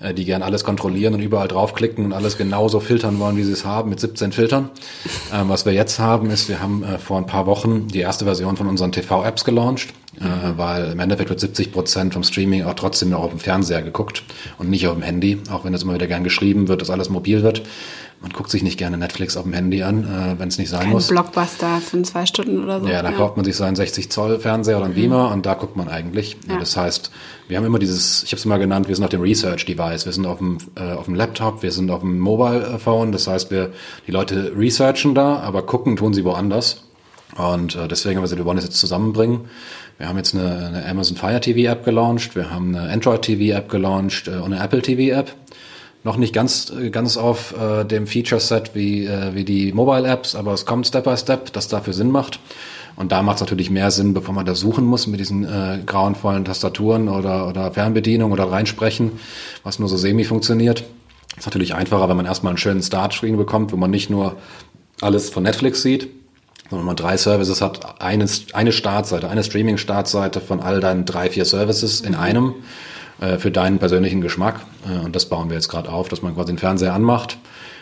äh, die gern alles kontrollieren und überall draufklicken und alles genauso filtern wollen, wie sie es haben, mit 17 Filtern. Ähm, was wir jetzt haben, ist, wir haben äh, vor ein paar Wochen die erste Version von unseren TV-Apps gelauncht, äh, weil im Endeffekt wird 70 Prozent vom Streaming auch trotzdem noch auf dem Fernseher geguckt und nicht auf dem Handy, auch wenn das immer wieder gern geschrieben wird, dass alles mobil wird. Man guckt sich nicht gerne Netflix auf dem Handy an, äh, wenn es nicht sein kein muss. Blockbuster für zwei Stunden oder so. Ja, da kauft man sich seinen 60 Zoll Fernseher oder einen Beamer und da guckt man eigentlich. Ja. Das heißt, wir haben immer dieses, ich habe es mal genannt, wir sind auf dem Research Device, wir sind auf dem, äh, auf dem Laptop, wir sind auf dem Mobile Phone. Das heißt, wir die Leute researchen da, aber gucken tun sie woanders. Und äh, deswegen haben wir gesagt, wir wollen das jetzt zusammenbringen. Wir haben jetzt eine, eine Amazon Fire TV App gelauncht, wir haben eine Android TV App gelauncht äh, und eine Apple TV App noch nicht ganz äh, ganz auf äh, dem Feature Set wie äh, wie die Mobile Apps, aber es kommt Step by Step, das dafür Sinn macht. Und da macht es natürlich mehr Sinn, bevor man da suchen muss mit diesen äh, grauenvollen Tastaturen oder oder Fernbedienung oder reinsprechen, was nur so semi funktioniert. Ist natürlich einfacher, wenn man erstmal einen schönen Startscreen bekommt, wo man nicht nur alles von Netflix sieht, sondern man drei Services hat, eine, eine Startseite, eine Streaming-Startseite von all deinen drei, vier Services in einem äh, für deinen persönlichen Geschmack. Äh, und das bauen wir jetzt gerade auf, dass man quasi den Fernseher anmacht,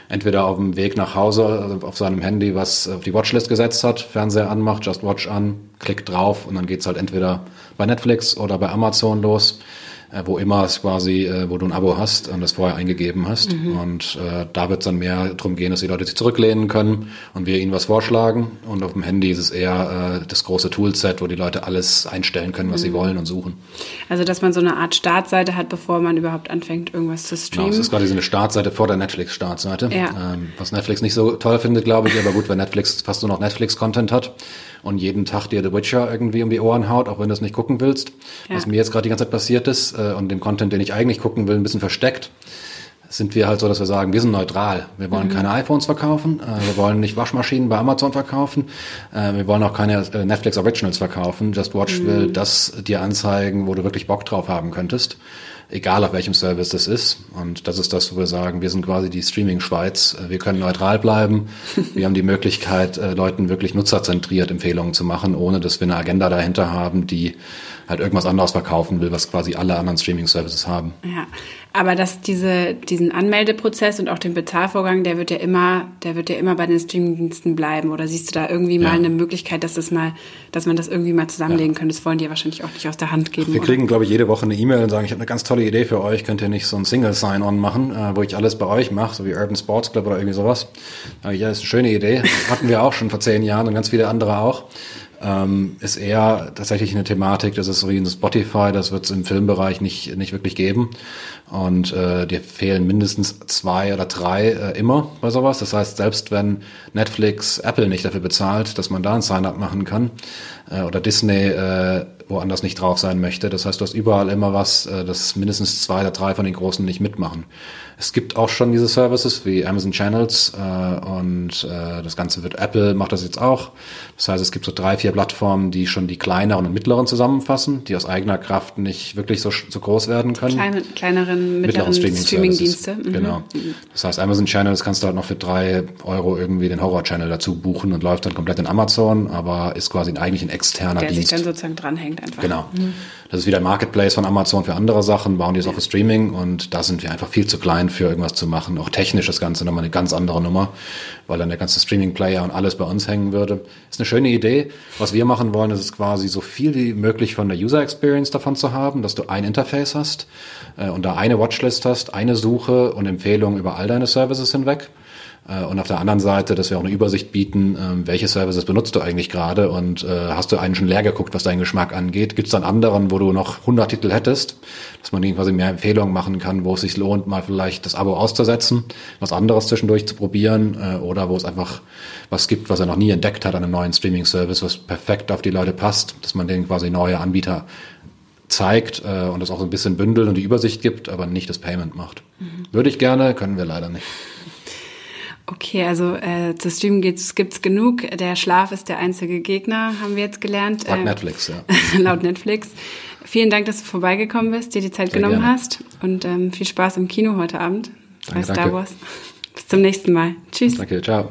entweder auf dem Weg nach Hause, also auf seinem Handy, was auf die Watchlist gesetzt hat, Fernseher anmacht, Just Watch an, klickt drauf und dann geht's halt entweder bei Netflix oder bei Amazon los äh, wo immer es quasi, äh, wo du ein Abo hast und das vorher eingegeben hast. Und äh, da wird es dann mehr darum gehen, dass die Leute sich zurücklehnen können und wir ihnen was vorschlagen. Und auf dem Handy ist es eher äh, das große Toolset, wo die Leute alles einstellen können, was sie wollen und suchen. Also, dass man so eine Art Startseite hat, bevor man überhaupt anfängt, irgendwas zu Genau, streamen. es ist quasi so eine Startseite vor der Netflix-Startseite. Ja. Ähm, was Netflix nicht so toll findet, glaube ich, aber gut, wenn Netflix fast nur noch Netflix-Content hat und jeden Tag dir The Witcher irgendwie um die Ohren haut, auch wenn du es nicht gucken willst, Ja. was mir jetzt gerade die ganze Zeit passiert ist äh, und dem Content, den ich eigentlich gucken will, ein bisschen versteckt. sind wir halt so, dass wir sagen, wir sind neutral. Wir wollen mhm. keine iPhones verkaufen, äh, wir wollen nicht Waschmaschinen bei Amazon verkaufen, äh, wir wollen auch keine äh, Netflix Originals verkaufen. Just Watch mhm. will das dir anzeigen, wo du wirklich Bock drauf haben könntest egal auf welchem Service das ist. Und das ist das, wo wir sagen, wir sind quasi die Streaming-Schweiz. Wir können neutral bleiben. [LAUGHS] Wir haben die Möglichkeit, äh, Leuten wirklich nutzerzentriert Empfehlungen zu machen, ohne dass wir eine Agenda dahinter haben, die halt irgendwas anderes verkaufen will, was quasi alle anderen Streaming-Services haben. Ja, aber dass diese, diesen Anmeldeprozess und auch den Bezahlvorgang, der wird ja immer, der wird ja immer bei den Streamingdiensten bleiben. Oder siehst du da irgendwie ja. mal eine Möglichkeit, dass das mal, dass man das irgendwie mal zusammenlegen ja. könnte? Das wollen die ja wahrscheinlich auch nicht aus der Hand geben. Wir oder? kriegen, glaube ich, jede Woche eine E-Mail und sagen, ich habe eine ganz tolle Idee für euch, könnt ihr nicht so ein Single Sign-On machen, äh, wo ich alles bei euch mache, so wie Urban Sports Club oder irgendwie sowas. Ja, das ist eine schöne Idee. Hatten wir auch schon vor zehn Jahren und ganz viele andere auch ähm, ist eher tatsächlich eine Thematik, das ist so wie in Spotify, das wird es im Filmbereich nicht, nicht wirklich geben. Und äh, dir fehlen mindestens zwei oder drei äh, immer bei sowas. Das heißt, selbst wenn Netflix Apple nicht dafür bezahlt, dass man da ein Sign-up machen kann, äh, oder Disney äh, woanders nicht drauf sein möchte. Das heißt, du hast überall immer was, äh, dass mindestens zwei oder drei von den Großen nicht mitmachen. Es gibt auch schon diese Services wie Amazon Channels äh, und äh, das Ganze wird Apple macht das jetzt auch. Das heißt, es gibt so drei, vier Plattformen, die schon die kleineren und mittleren zusammenfassen, die aus eigener Kraft nicht wirklich so, so groß werden können. Kleine, kleineren, mittleren, mittleren Streaming-Dienste. Streaming mhm. Genau. Das heißt, Amazon Channels kannst du halt noch für drei Euro irgendwie den Horror-Channel dazu buchen und läuft dann komplett in Amazon, aber ist quasi eigentlich ein externer Der Dienst. Der sich dann sozusagen dranhängt einfach. Genau. Mhm. Das ist wieder ein Marketplace von Amazon für andere Sachen, bauen die es auch für Streaming und da sind wir einfach viel zu klein für irgendwas zu machen. Auch technisch das Ganze nochmal eine ganz andere Nummer, weil dann der ganze Streaming-Player und alles bei uns hängen würde. Ist eine schöne Idee. Was wir machen wollen, ist es quasi so viel wie möglich von der User Experience davon zu haben, dass du ein Interface hast äh, und da eine Watchlist hast, eine Suche und Empfehlungen über all deine Services hinweg. Äh, und auf der anderen Seite, dass wir auch eine Übersicht bieten, ähm, welche Services benutzt du eigentlich gerade und äh, hast du einen schon leer geguckt, was deinen Geschmack angeht? Gibt es dann anderen, wo du noch 100 Titel hättest, dass man quasi mehr Empfehlungen machen kann, wo es sich lohnt, mal vielleicht das Abo auszusetzen, was anderes zwischendurch zu probieren äh, oder wo es einfach was gibt, was er noch nie entdeckt hat an einem neuen Streaming-Service, was perfekt auf die Leute passt, dass man denen quasi neue Anbieter zeigt äh, und das auch so ein bisschen bündelt und die Übersicht gibt, aber nicht das Payment macht. Mhm. Würde ich gerne, können wir leider nicht. Okay, also äh, zu streamen gibt's, gibt's genug. Der Schlaf ist der einzige Gegner, haben wir jetzt gelernt. Laut äh, Netflix, ja. [LAUGHS] laut Netflix. Vielen Dank, dass du vorbeigekommen bist, dir die Zeit Sehr genommen gerne. hast und ähm, viel Spaß im Kino heute Abend danke, bei Star Wars. Bis zum nächsten Mal. Tschüss. Danke, ciao.